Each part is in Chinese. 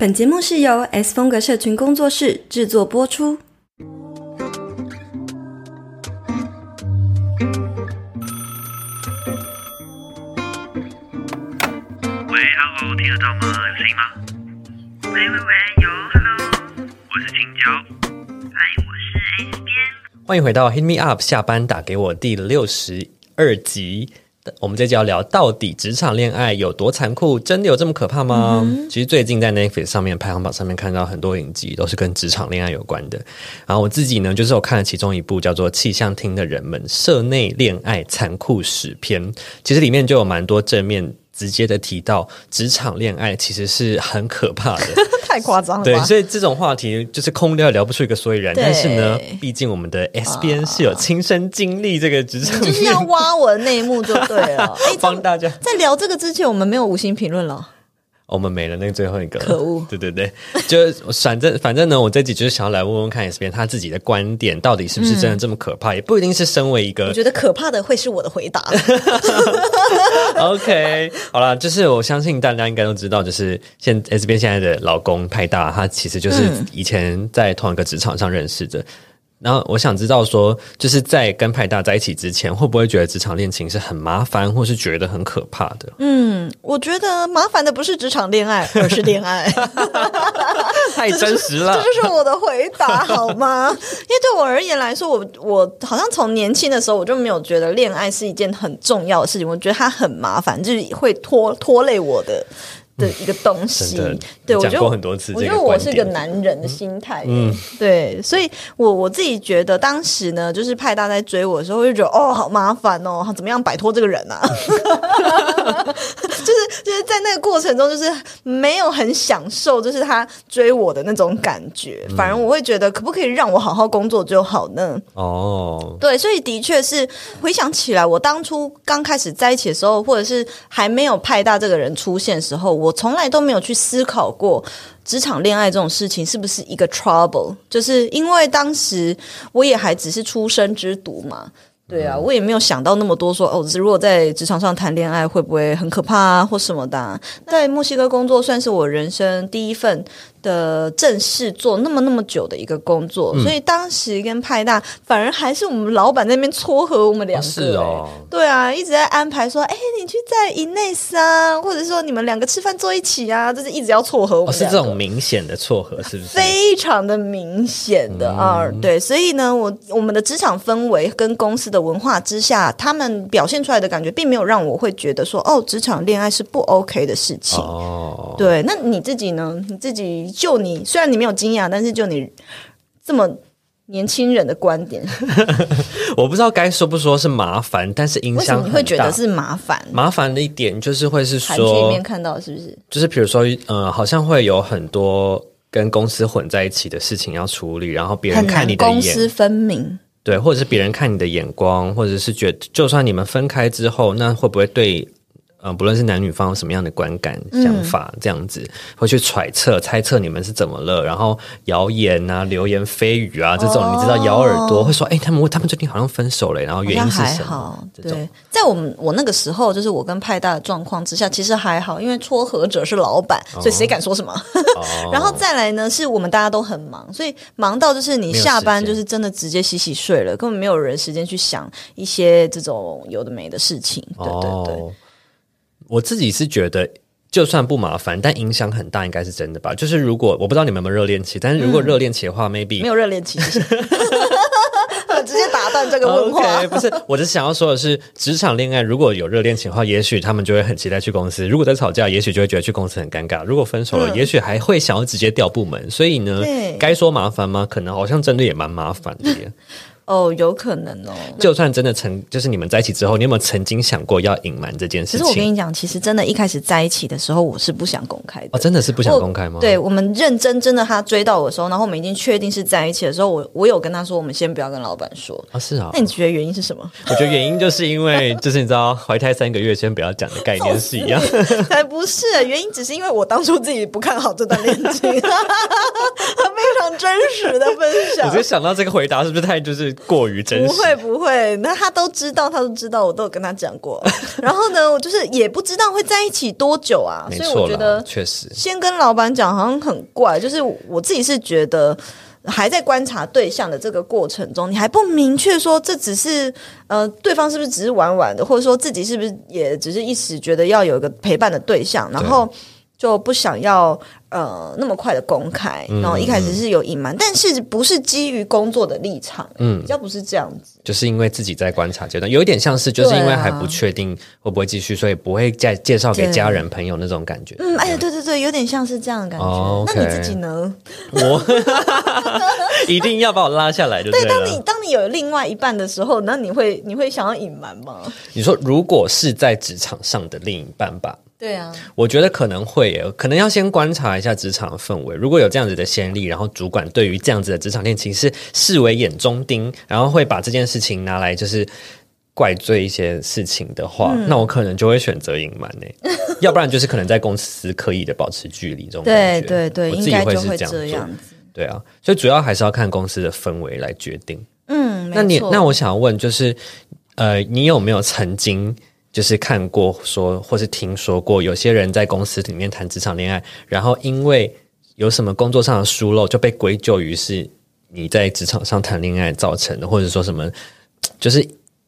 本节目是由 S 风格社群工作室制作播出。喂，Hello，听得到吗？有声音吗？喂喂喂，有，Hello，我是青椒。嗨，我是 S 边。欢迎回到 Hit Me Up 下班打给我第六十二集。我们这集要聊到底职场恋爱有多残酷？真的有这么可怕吗？其实最近在 Netflix 上面排行榜上面看到很多影集都是跟职场恋爱有关的。然后我自己呢，就是我看了其中一部叫做《气象厅的人们：社内恋爱残酷史篇》，其实里面就有蛮多正面。直接的提到职场恋爱其实是很可怕的，太夸张了。对，所以这种话题就是空聊聊不出一个所以然。但是呢，毕竟我们的 S 边是有亲身经历这个职场，就是要挖我的内幕就对了。帮大家在聊这个之前，我们没有五星评论了。我们没了那个最后一个，可恶！对对对，就反正反正呢，我这集就是想要来问问看 S 边他自己的观点，到底是不是真的这么可怕？也不一定是身为一个，我觉得可怕的会是我的回答。OK，好了，就是我相信大家应该都知道，就是现 S 边现在的老公派大，他其实就是以前在同一个职场上认识的。然后我想知道说，就是在跟派大在一起之前，会不会觉得职场恋情是很麻烦，或是觉得很可怕的？嗯，我觉得麻烦的不是职场恋爱，而是恋爱。太真实了，这就是我的回答好吗？因为对我而言来说，我我好像从年轻的时候我就没有觉得恋爱是一件很重要的事情，我觉得它很麻烦，就是会拖拖累我的。的一个东西，对我觉得很多次，我觉得我是个男人的心态，嗯，对，所以我我自己觉得当时呢，就是派大在追我的时候，我就觉得哦，好麻烦哦，怎么样摆脱这个人啊？就是 就是在那个过程中，就是没有很享受，就是他追我的那种感觉，反而我会觉得，可不可以让我好好工作就好呢？哦，对，所以的确是回想起来，我当初刚开始在一起的时候，或者是还没有派大这个人出现时候，我。我从来都没有去思考过职场恋爱这种事情是不是一个 trouble，就是因为当时我也还只是出生之犊嘛，对啊，我也没有想到那么多，说哦，如果在职场上谈恋爱会不会很可怕啊，或什么的。在墨西哥工作算是我人生第一份。的正式做那么那么久的一个工作，所以当时跟派大反而还是我们老板那边撮合我们两个，是哦，对啊，一直在安排说，哎，你去在营内斯啊，或者说你们两个吃饭坐一起啊，就是一直要撮合我们，是这种明显的撮合，是不是？非常的明显的啊，对，所以呢，我我们的职场氛围跟公司的文化之下，他们表现出来的感觉，并没有让我会觉得说，哦，职场恋爱是不 OK 的事情哦。对，那你自己呢？你自己。就你虽然你没有惊讶，但是就你这么年轻人的观点，我不知道该说不说是麻烦，但是影响你会觉得是麻烦。麻烦的一点就是会是说，里面看到是不是？就是比如说，呃，好像会有很多跟公司混在一起的事情要处理，然后别人看你的公私分明，对，或者是别人看你的眼光，或者是觉得就算你们分开之后，那会不会对？嗯，不论是男女方有什么样的观感、想法，这样子会去揣测、猜测你们是怎么了，然后谣言啊、流言蜚语啊这种，你知道咬耳朵会说，哎，他们他们最近好像分手了，然后原因是什么？对，在我们我那个时候，就是我跟派大的状况之下，其实还好，因为撮合者是老板，所以谁敢说什么？然后再来呢，是我们大家都很忙，所以忙到就是你下班就是真的直接洗洗睡了，根本没有人时间去想一些这种有的没的事情。对对对。我自己是觉得，就算不麻烦，但影响很大，应该是真的吧？就是如果我不知道你们有没有热恋期，但是如果热恋期的话，maybe 没有热恋期，直接打断这个问话。不是，我只是想要说的是，职场恋爱如果有热恋期的话，也许他们就会很期待去公司；如果在吵架，也许就会觉得去公司很尴尬；如果分手了，也许还会想要直接调部门。所以呢，该说麻烦吗？可能好像真的也蛮麻烦的。哦，有可能哦。就算真的曾，就是你们在一起之后，你有没有曾经想过要隐瞒这件事情？其实我跟你讲，其实真的，一开始在一起的时候，我是不想公开的。哦，真的是不想公开吗？对我们认真真的，他追到我的时候，然后我们已经确定是在一起的时候，我我有跟他说，我们先不要跟老板说啊。是啊，那你觉得原因是什么？我觉得原因就是因为，就是你知道，怀胎三个月先不要讲的概念是一样。才不是，原因只是因为我当初自己不看好这段恋情，非常常真实的分享。我就想到这个回答是不是太就是过于真实？不会不会，那他都知道，他都知道，我都有跟他讲过。然后呢，我就是也不知道会在一起多久啊，所以我觉得确实先跟老板讲好像很怪。就是我自己是觉得。还在观察对象的这个过程中，你还不明确说这只是呃，对方是不是只是玩玩的，或者说自己是不是也只是一时觉得要有一个陪伴的对象，然后就不想要。呃，那么快的公开，然后一开始是有隐瞒，但是不是基于工作的立场，嗯，比较不是这样子，就是因为自己在观察阶段，有一点像是就是因为还不确定会不会继续，所以不会再介绍给家人朋友那种感觉。嗯，哎呀，对对对，有点像是这样的感觉。那你自己呢？我 一定要把我拉下来，就对。当你当你有另外一半的时候，那你会你会想要隐瞒吗？你说如果是在职场上的另一半吧。对啊，我觉得可能会，可能要先观察一下职场的氛围。如果有这样子的先例，然后主管对于这样子的职场恋情是视为眼中钉，然后会把这件事情拿来就是怪罪一些事情的话，那我可能就会选择隐瞒呢。要不然就是可能在公司刻意的保持距离这种对对对，我自己会是这样子。对啊，所以主要还是要看公司的氛围来决定。嗯，那你那我想问就是，呃，你有没有曾经？就是看过说，或是听说过，有些人在公司里面谈职场恋爱，然后因为有什么工作上的疏漏，就被归咎于是你在职场上谈恋爱造成的，或者说什么，就是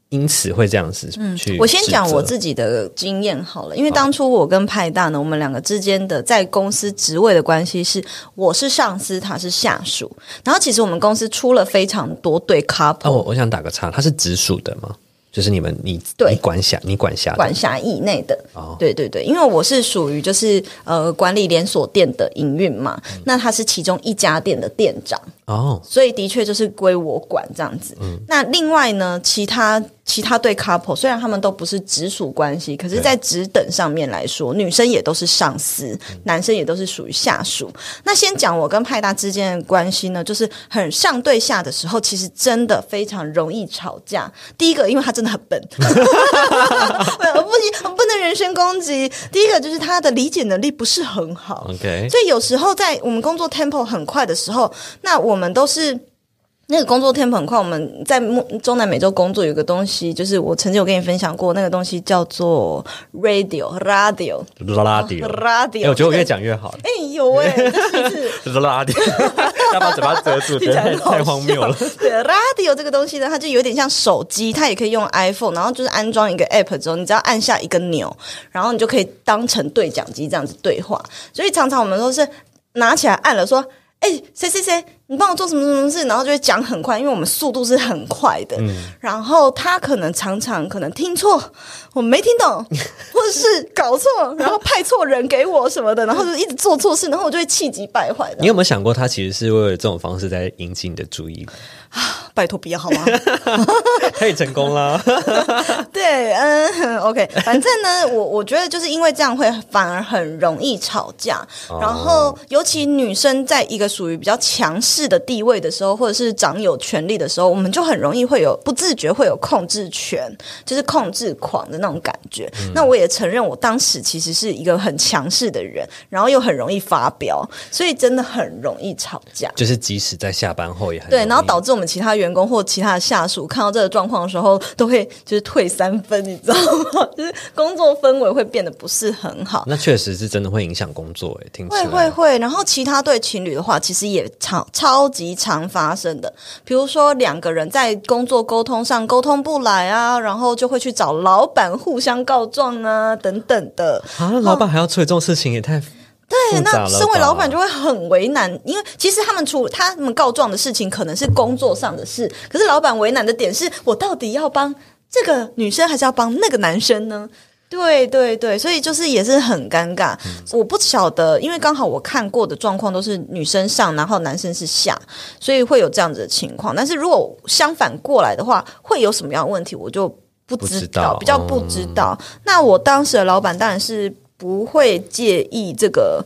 因此会这样子去。我先讲我自己的经验好了，因为当初我跟派大呢，我们两个之间的在公司职位的关系是，我是上司，他是下属，然后其实我们公司出了非常多对 couple。哦，我想打个岔，他是直属的吗？就是你们，你你管辖，你管辖管辖以内的，对对对，因为我是属于就是呃管理连锁店的营运嘛，那他是其中一家店的店长哦，所以的确就是归我管这样子。那另外呢，其他。其他对 couple 虽然他们都不是直属关系，可是，在职等上面来说，女生也都是上司，男生也都是属于下属。那先讲我跟派大之间的关系呢，就是很上对下的时候，其实真的非常容易吵架。第一个，因为他真的很笨，不行，不能人身攻击。第一个就是他的理解能力不是很好，OK。所以有时候在我们工作 tempo 很快的时候，那我们都是。那个工作 tempo 很快，我们在中南美洲工作有个东西，就是我曾经有跟你分享过，那个东西叫做 radio，radio，radio，radio。我觉得我越讲越好。哎，有哎，就是 radio，要把嘴巴遮住，太太荒谬了。对，radio 这个东西呢，它就有点像手机，它也可以用 iPhone，然后就是安装一个 app 之后，你只要按下一个钮，然后你就可以当成对讲机这样子对话。所以常常我们都是拿起来按了说。哎，谁谁谁，你帮我做什么什么事？然后就会讲很快，因为我们速度是很快的。然后他可能常常可能听错，我没听懂，或者是搞错，然后派错人给我什么的，然后就一直做错事，然后我就会气急败坏的。你有没有想过，他其实是为了这种方式在引起你的注意？啊，拜托不要好吗？可以成功了。对，嗯，OK。反正呢，我我觉得就是因为这样会反而很容易吵架。然后，尤其女生在一个属于比较强势的地位的时候，或者是掌有权力的时候，我们就很容易会有不自觉会有控制权，就是控制狂的那种感觉。那我也承认，我当时其实是一个很强势的人，然后又很容易发飙，所以真的很容易吵架。就是即使在下班后也很对，然后导致我们。其他员工或其他的下属看到这个状况的时候，都会就是退三分，你知道吗？就是工作氛围会变得不是很好。那确实是真的会影响工作，哎，听会会会。然后其他对情侣的话，其实也常超级常发生的。比如说两个人在工作沟通上沟通不来啊，然后就会去找老板互相告状啊，等等的。啊，老板还要处理这种事情，也太……对，那身为老板就会很为难，因为其实他们出他们告状的事情可能是工作上的事，可是老板为难的点是我到底要帮这个女生还是要帮那个男生呢？对对对，所以就是也是很尴尬。我不晓得，因为刚好我看过的状况都是女生上，然后男生是下，所以会有这样子的情况。但是如果相反过来的话，会有什么样的问题，我就不知道，比较不知道。那我当时的老板当然是。不会介意这个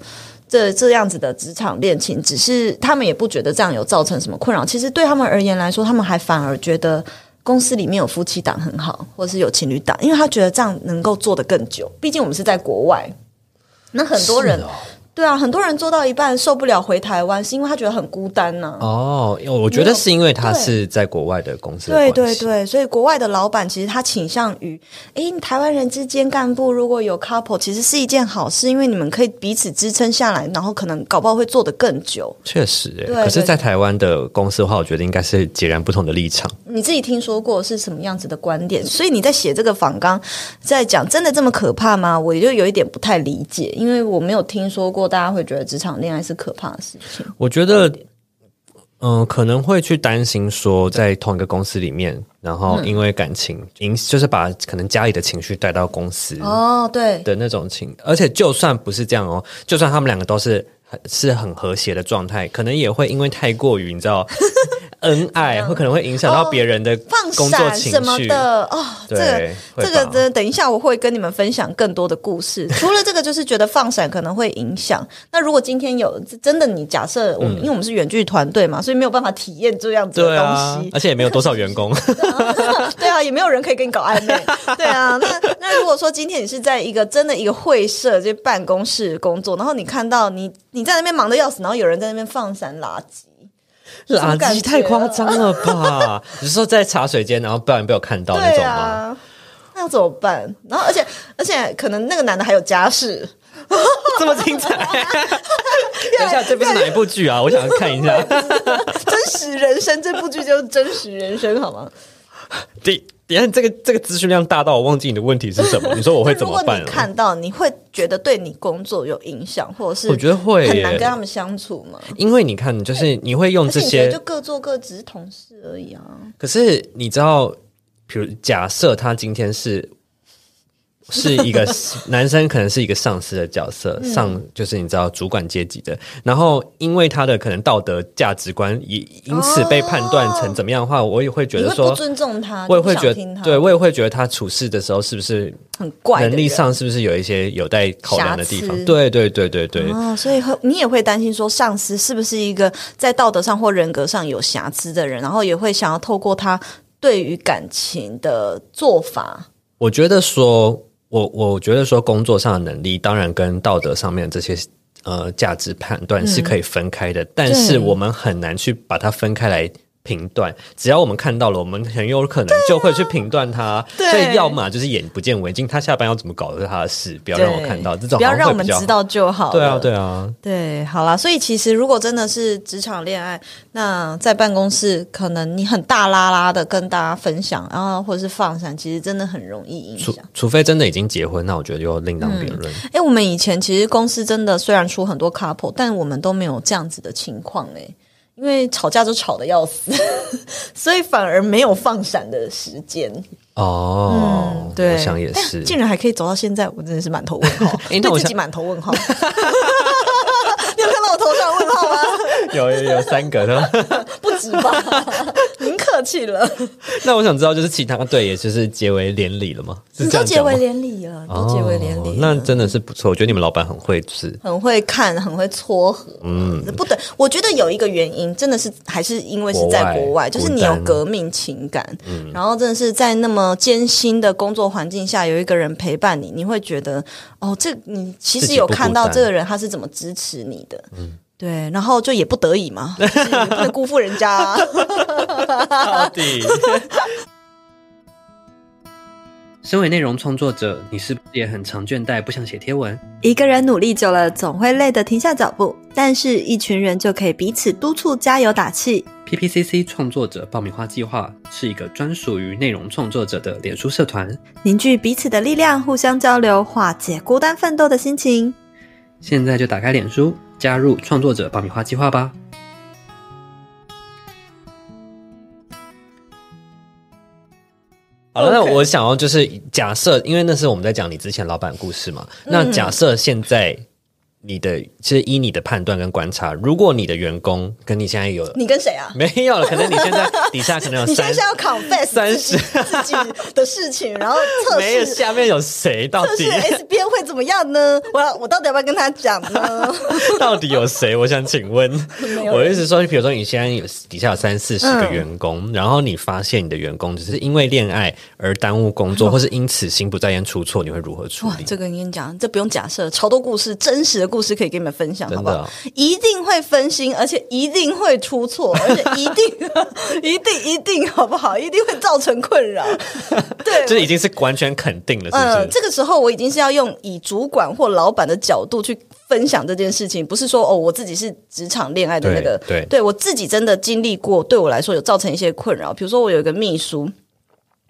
这这样子的职场恋情，只是他们也不觉得这样有造成什么困扰。其实对他们而言来说，他们还反而觉得公司里面有夫妻档很好，或者是有情侣档，因为他觉得这样能够做得更久。毕竟我们是在国外，那很多人对啊，很多人做到一半受不了回台湾，是因为他觉得很孤单呢。哦，我觉得是因为他是在国外的公司。对对对，所以国外的老板其实他倾向于，哎，台湾人之间干部如果有 couple，其实是一件好事，因为你们可以彼此支撑下来，然后可能搞不好会做得更久。确实，哎，可是，在台湾的公司的话，我觉得应该是截然不同的立场。你自己听说过是什么样子的观点？所以你在写这个访纲，在讲真的这么可怕吗？我就有一点不太理解，因为我没有听说过大家会觉得职场。恋爱是可怕的事情。我觉得，嗯，可能会去担心说，在同一个公司里面，然后因为感情影，就是把可能家里的情绪带到公司哦，对的那种情。而且，就算不是这样哦，就算他们两个都是是很和谐的状态，可能也会因为太过于你知道。恩爱会可能会影响到别人的工作情绪的哦，这个这个的，等一下我会跟你们分享更多的故事。除了这个，就是觉得放闪可能会影响。那如果今天有真的，你假设我们因为我们是远距团队嘛，所以没有办法体验这样子的东西，而且也没有多少员工，对啊，也没有人可以跟你搞暧昧，对啊。那那如果说今天你是在一个真的一个会社，就办公室工作，然后你看到你你在那边忙的要死，然后有人在那边放闪垃圾。垃圾太夸张了吧？你是说在茶水间，然后不然被我看到那种吗？那要怎么办？然后而且而且可能那个男的还有家室，这么精彩！等一下，这不是哪一部剧啊？我想看一下真实人生这部剧就是真实人生，好吗？第。你看这个这个资讯量大到我忘记你的问题是什么？你说我会 怎么办？看到你会觉得对你工作有影响，或者是我觉得会很难跟他们相处吗？因为你看，就是你会用这些，就各做各，只是同事而已啊。可是你知道，比如假设他今天是。是一个 男生，可能是一个上司的角色，上就是你知道主管阶级的。然后因为他的可能道德价值观也因此被判断成怎么样的话，我也会觉得说尊重他，我也会觉得对我也会觉得他处事的时候是不是很怪，能力上是不是有一些有待考量的地方？对对对对对。哦，所以你也会担心说上司是不是一个在道德上或人格上有瑕疵的人，然后也会想要透过他对于感情的做法。我觉得说。我我觉得说工作上的能力，当然跟道德上面这些呃价值判断是可以分开的，但是我们很难去把它分开来。评断，只要我们看到了，我们很有可能就会去评断他。所以，要么就是眼不见为净，他下班要怎么搞都是他的事，不要让我看到这种，不要让我们知道就好。对啊，对啊，对，好啦。所以，其实如果真的是职场恋爱，那在办公室可能你很大拉拉的跟大家分享，然后或者是放闪，其实真的很容易影响。除非真的已经结婚，那我觉得就另当别论。哎，我们以前其实公司真的虽然出很多 couple，但我们都没有这样子的情况哎。因为吵架就吵得要死，所以反而没有放闪的时间哦。对，我想也是，竟然还可以走到现在，我真的是满头问号，对自己满头问号。你有看到我头上问号吗？有有有三个的，不止吧？您客气了。那我想知道，就是其他队，也就是结为连理了吗？都结为连理了，都结为连理。那真的是不错。我觉得你们老板很会，是很会看，很会撮合。嗯，不对，我觉得有一个原因，真的是还是因为是在国外，就是你有革命情感，嗯，然后真的是在那么艰辛的工作环境下，有一个人陪伴你，你会觉得哦，这你其实有看到这个人他是怎么支持你的，嗯。对，然后就也不得已嘛，不能辜负人家。到底，身为内容创作者，你是不是也很常倦怠，不想写贴文？一个人努力久了，总会累得停下脚步，但是一群人就可以彼此督促、加油打气。PPCC 创作者爆米花计划是一个专属于内容创作者的脸书社团，凝聚彼此的力量，互相交流，化解孤单奋斗的心情。现在就打开脸书。加入创作者爆米花计划吧！好了，那我想要就是假设，因为那是我们在讲你之前老板故事嘛。那假设现在。你的其实依你的判断跟观察，如果你的员工跟你现在有你跟谁啊？没有了，可能你现在 底下可能有你现在要 confess 三十自己的事情，然后测试下面有谁到底 S 边会怎么样呢？我要我到底要不要跟他讲呢？到底有谁？我想请问，我意思说，比如说你现在有底下有三四十个员工，然后你发现你的员工只是因为恋爱而耽误工作，或是因此心不在焉出错，你会如何处理？这个跟你讲，这不用假设，超多故事，真实的。故事可以跟你们分享，好不好？一定会分心，而且一定会出错，而且一定、一定、一定，好不好？一定会造成困扰。对，这已经是完全肯定了。呃，这个时候我已经是要用以主管或老板的角度去分享这件事情，不是说哦，我自己是职场恋爱的那个，对，对我自己真的经历过，对我来说有造成一些困扰。比如说，我有一个秘书。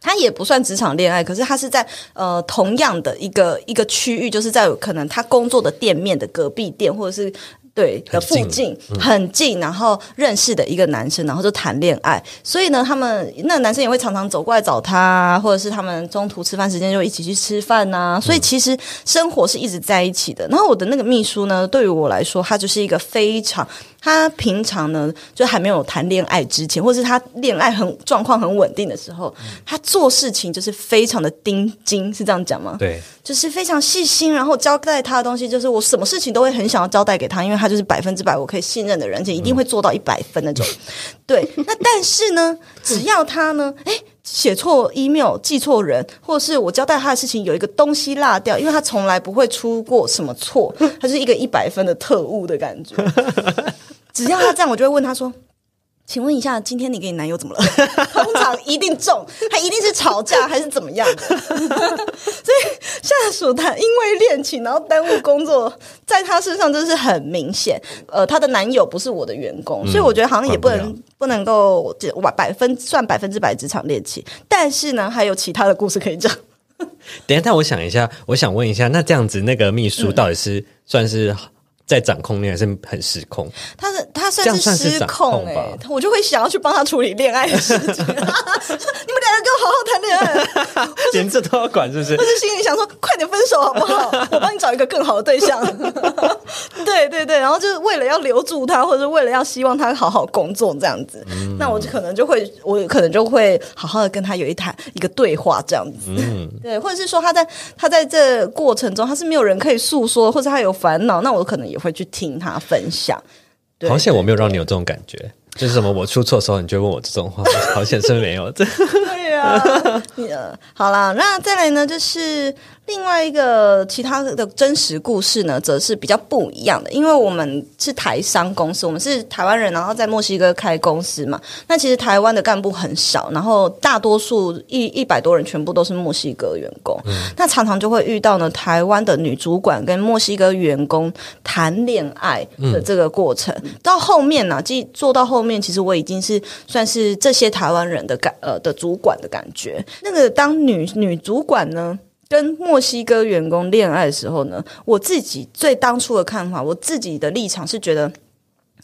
他也不算职场恋爱，可是他是在呃同样的一个一个区域，就是在可能他工作的店面的隔壁店，或者是。对的附近很近，然后认识的一个男生，然后就谈恋爱。所以呢，他们那男生也会常常走过来找他，或者是他们中途吃饭时间就一起去吃饭呐。所以其实生活是一直在一起的。然后我的那个秘书呢，对于我来说，他就是一个非常他平常呢就还没有谈恋爱之前，或是他恋爱很状况很稳定的时候，他做事情就是非常的盯紧，是这样讲吗？对，就是非常细心，然后交代他的东西，就是我什么事情都会很想要交代给他，因为他。他就是百分之百我可以信任的人，且一定会做到一百分那种。对，那但是呢，只要他呢，哎，写错 email、记错人，或者是我交代他的事情有一个东西落掉，因为他从来不会出过什么错，他是一个一百分的特务的感觉。只要他这样，我就会问他说。请问一下，今天你跟你男友怎么了？通常一定中，他一定是吵架还是怎么样的？所以下属他因为恋情然后耽误工作，在他身上真是很明显。呃，他的男友不是我的员工，所以我觉得好像也不能不能够百百分算百分之百职场恋情。但是呢，还有其他的故事可以讲。等一下，但我想一下，我想问一下，那这样子那个秘书到底是算是？在掌控恋爱是很失控，他是他算是失控哎，我就会想要去帮他处理恋爱的事情。你们两个给我好好谈恋爱，连这都要管是不是？我是心里想说，快点分手好不好？我帮你找一个更好的对象。对对对，然后就是为了要留住他，或者为了要希望他好好工作这样子，那我就可能就会，我可能就会好好的跟他有一谈一个对话这样子。嗯，对，或者是说他在他在这过程中他是没有人可以诉说，或者他有烦恼，那我可能也。会去听他分享，好险我没有让你有这种感觉，就是什么我出错的时候，你就问我这种话，好险是没有，对 好啦，那再来呢，就是。另外一个其他的真实故事呢，则是比较不一样的，因为我们是台商公司，我们是台湾人，然后在墨西哥开公司嘛。那其实台湾的干部很少，然后大多数一一百多人全部都是墨西哥员工。那常常就会遇到呢，台湾的女主管跟墨西哥员工谈恋爱的这个过程。到后面呢，即做到后面，其实我已经是算是这些台湾人的感呃的主管的感觉。那个当女女主管呢？跟墨西哥员工恋爱的时候呢，我自己最当初的看法，我自己的立场是觉得。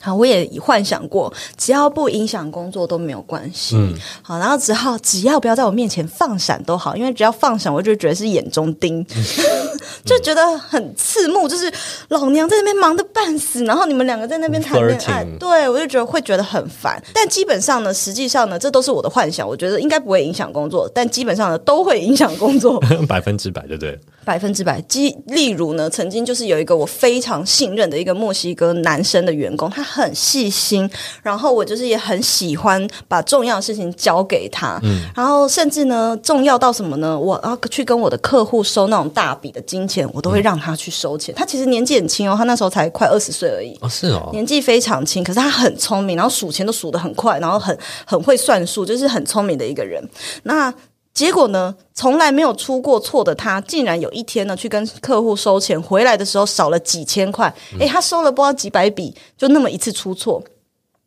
好，我也幻想过，只要不影响工作都没有关系。嗯，好，然后只好只要不要在我面前放闪都好，因为只要放闪，我就觉得是眼中钉，就觉得很刺目。就是老娘在那边忙得半死，然后你们两个在那边谈恋爱，对我就觉得会觉得很烦。但基本上呢，实际上呢，这都是我的幻想。我觉得应该不会影响工作，但基本上呢，都会影响工作，百分之百，对不对？百分之百。即例如呢，曾经就是有一个我非常信任的一个墨西哥男生的员工，他。很细心，然后我就是也很喜欢把重要的事情交给他，嗯，然后甚至呢，重要到什么呢？我要去跟我的客户收那种大笔的金钱，我都会让他去收钱。他其实年纪很轻哦，他那时候才快二十岁而已，哦，是哦，年纪非常轻，可是他很聪明，然后数钱都数得很快，然后很很会算数，就是很聪明的一个人。那结果呢？从来没有出过错的他，竟然有一天呢，去跟客户收钱，回来的时候少了几千块。诶，他收了不知道几百笔，就那么一次出错。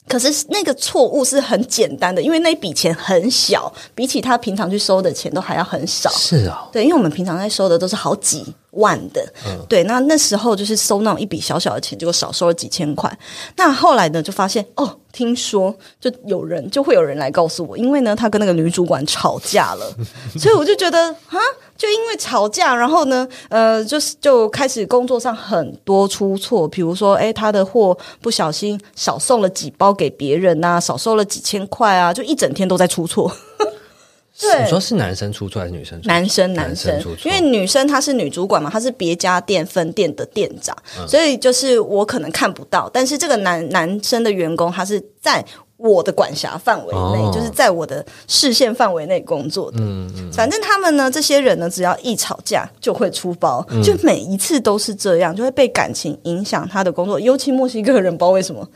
可是那个错误是很简单的，因为那笔钱很小，比起他平常去收的钱都还要很少。是啊，对，因为我们平常在收的都是好几万的，对。那那时候就是收那种一笔小小的钱，结果少收了几千块。那后来呢，就发现哦，听说就有人就会有人来告诉我，因为呢，他跟那个女主管吵架了，所以我就觉得啊。就因为吵架，然后呢，呃，就是就开始工作上很多出错，比如说，哎，他的货不小心少送了几包给别人呐，少收了几千块啊，就一整天都在出错。对，你说是男生出错还是女生出？男生，男生出错，因为女生她是女主管嘛，她是别家店分店的店长，所以就是我可能看不到，但是这个男男生的员工他是在我的管辖范围内，就是在我的视线范围内工作的。嗯嗯，反正他们呢，这些人呢，只要一吵架就会出包，就每一次都是这样，就会被感情影响他的工作。尤其墨西哥人，不知道为什么。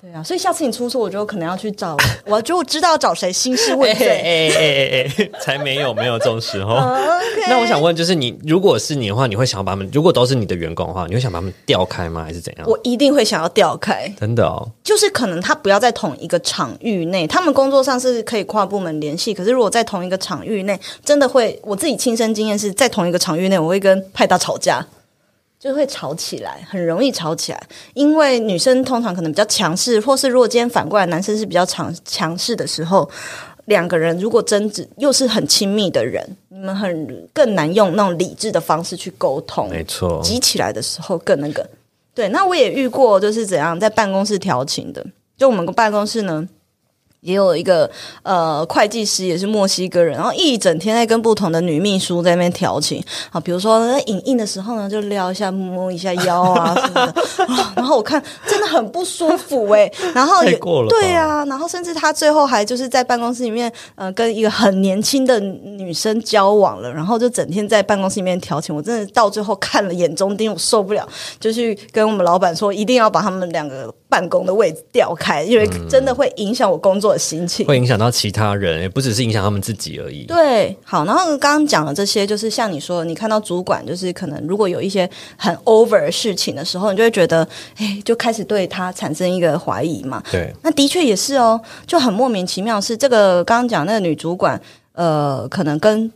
对啊，所以下次你出错，我就可能要去找，我就知道找谁兴师问罪。哎哎哎哎，才没有没有这种时候。那我想问，就是你如果是你的话，你会想要把他们，如果都是你的员工的话，你会想把他们调开吗？还是怎样？我一定会想要调开。真的哦，就是可能他不要在同一个场域内，他们工作上是可以跨部门联系，可是如果在同一个场域内，真的会，我自己亲身经验是在同一个场域内，我会跟派大吵架。就会吵起来，很容易吵起来。因为女生通常可能比较强势，或是如果今天反过来男生是比较强强势的时候，两个人如果争执又是很亲密的人，你们很更难用那种理智的方式去沟通。没错，急起来的时候更那个。对，那我也遇过，就是怎样在办公室调情的。就我们个办公室呢。也有一个呃会计师，也是墨西哥人，然后一整天在跟不同的女秘书在那边调情。啊，比如说在影印的时候呢，就撩一下、摸一下腰啊什么的，然后我看真的很不舒服哎，然后也对啊，然后甚至他最后还就是在办公室里面呃跟一个很年轻的女生交往了，然后就整天在办公室里面调情，我真的到最后看了眼中钉，我受不了，就去跟我们老板说一定要把他们两个办公的位置调开，因为真的会影响我工作的。心情会影响到其他人，也不只是影响他们自己而已。对，好，然后刚刚讲的这些，就是像你说，你看到主管，就是可能如果有一些很 over 的事情的时候，你就会觉得，哎，就开始对他产生一个怀疑嘛。对，那的确也是哦，就很莫名其妙。是这个刚刚讲那个女主管，呃，可能跟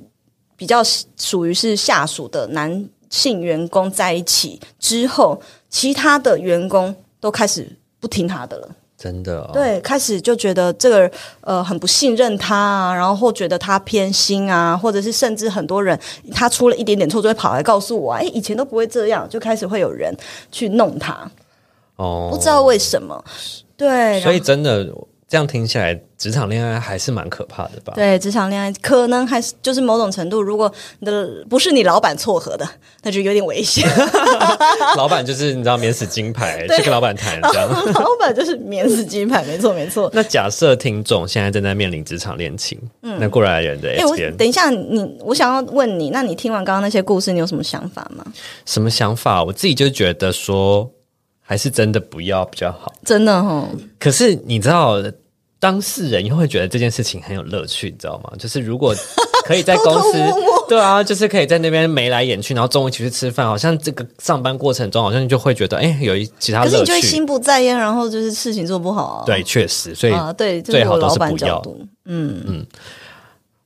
比较属于是下属的男性员工在一起之后，其他的员工都开始不听他的了。真的对，开始就觉得这个呃很不信任他啊，然后或觉得他偏心啊，或者是甚至很多人他出了一点点错就会跑来告诉我，哎，以前都不会这样，就开始会有人去弄他哦，不知道为什么，对，所以真的。这样听起来，职场恋爱还是蛮可怕的吧？对，职场恋爱可能还是就是某种程度，如果你的不是你老板撮合的，那就有点危险。老板就是你知道免死金牌，去跟老板谈这样。老板就是免死金牌，没错没错。那假设听众现在正在面临职场恋情，嗯，那过来人的，哎，我等一下，你我想要问你，那你听完刚刚那些故事，你有什么想法吗？什么想法？我自己就觉得说，还是真的不要比较好。真的哈。可是你知道。当事人又会觉得这件事情很有乐趣，你知道吗？就是如果可以在公司，对啊，就是可以在那边眉来眼去，然后中午一起去吃饭，好像这个上班过程中，好像就会觉得，哎，有一其他。可是你就会心不在焉，然后就是事情做不好。啊对，确实，所以对最好都是不要。嗯嗯。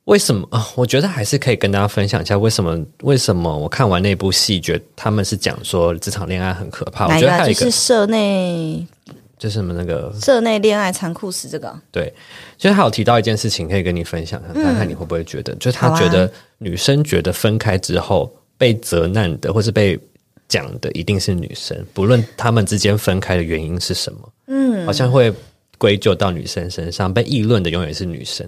为什么啊？我觉得还是可以跟大家分享一下，为什么？为什么我看完那部戏，觉得他们是讲说职场恋爱很可怕？我觉得还有一个是社内。就是什么那个社内恋爱残酷死这个对，就是他有提到一件事情，可以跟你分享，看看你会不会觉得，就是他觉得女生觉得分开之后被责难的，或是被讲的一定是女生，不论他们之间分开的原因是什么，嗯，好像会归咎到女生身上，被议论的永远是女生。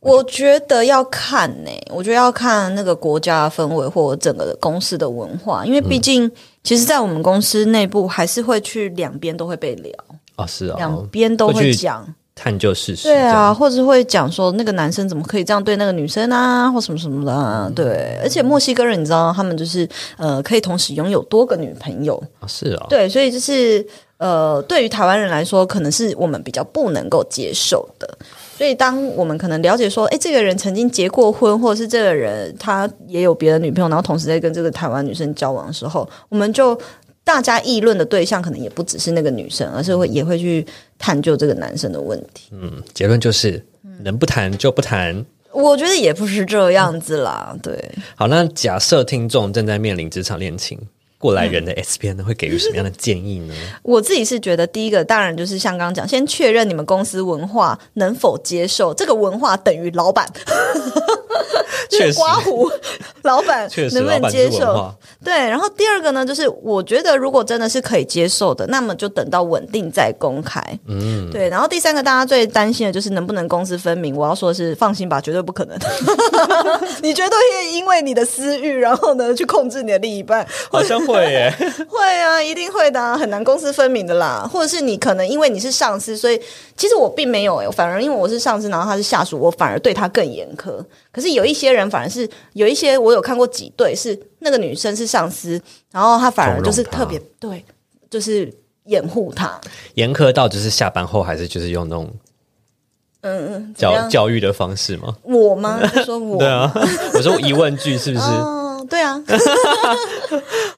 我觉得要看呢，我觉得要看那个国家氛围或整个公司的文化，因为毕竟，其实，在我们公司内部，还是会去两边都会被聊啊，是啊，两边都会讲。探究事实，对啊，或者会讲说那个男生怎么可以这样对那个女生啊，或什么什么的，对，而且墨西哥人你知道，他们就是呃，可以同时拥有多个女朋友。啊，是啊，对，所以就是呃，对于台湾人来说，可能是我们比较不能够接受的。所以，当我们可能了解说，哎，这个人曾经结过婚，或者是这个人他也有别的女朋友，然后同时在跟这个台湾女生交往的时候，我们就大家议论的对象可能也不只是那个女生，而是会也会去探究这个男生的问题。嗯，结论就是能不谈就不谈。我觉得也不是这样子啦，对。好，那假设听众正在面临职场恋情。过来人的 S P N 会给予什么样的建议呢？我自己是觉得，第一个当然就是像刚刚讲，先确认你们公司文化能否接受，这个文化等于老板。就是刮胡老板能不能接受？对，然后第二个呢，就是我觉得如果真的是可以接受的，那么就等到稳定再公开。嗯，对。然后第三个大家最担心的就是能不能公私分明。我要说的是，放心吧，绝对不可能。你绝对会因为你的私欲，然后呢去控制你的另一半？好像会耶，会啊，一定会的，很难公私分明的啦。或者是你可能因为你是上司，所以其实我并没有哎，反而因为我是上司，然后他是下属，我反而对他更严苛。可是有一些人反而是有一些，我有看过几对是那个女生是上司，然后她反而就是特别对，就是掩护她，严苛到就是下班后还是就是用那种嗯嗯教教育的方式吗？我吗？说我对啊，我说疑问句是不是？对啊。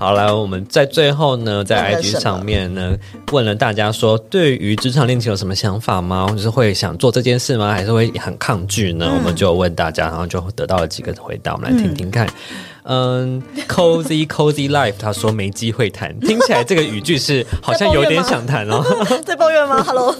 好了，我们在最后呢，在 IG 上面呢，问了大家说，对于职场恋情有什么想法吗？或者是会想做这件事吗？还是会很抗拒呢？我们就问大家，然后就得到了几个回答，我们来听听看。嗯，cozy cozy life，他说没机会谈，听起来这个语句是好像有点想谈哦，在抱怨吗？Hello，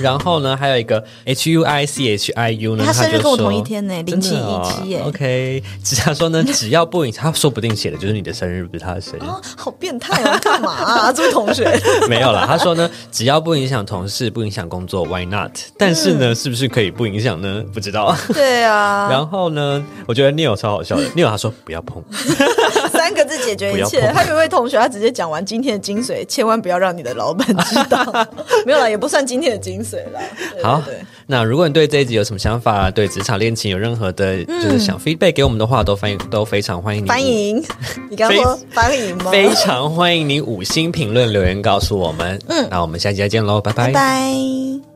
然后呢，还有一个 h u i c h i u 呢，他生日跟我同一天呢，零七一七耶。OK，只他说呢，只要不影响，他说不定写的就是你的生日，不是他的生日。好变态啊！干嘛啊？这位同学没有了。他说呢，只要不影响同事，不影响工作，Why not？但是呢，是不是可以不影响呢？不知道。对啊。然后呢，我觉得 Neil 超好笑的，Neil 他说。不要碰，三个字解决一切。他有一位同学，他直接讲完今天的精髓，千万不要让你的老板知道。没有了，也不算今天的精髓了。好，那如果你对这一集有什么想法，对职场恋情有任何的，就是想 feedback 给我们的话，都欢迎，都非常欢迎你。欢迎，你刚说欢迎吗？非常欢迎你五星评论留言告诉我们。嗯，那我们下期再见喽，拜拜拜。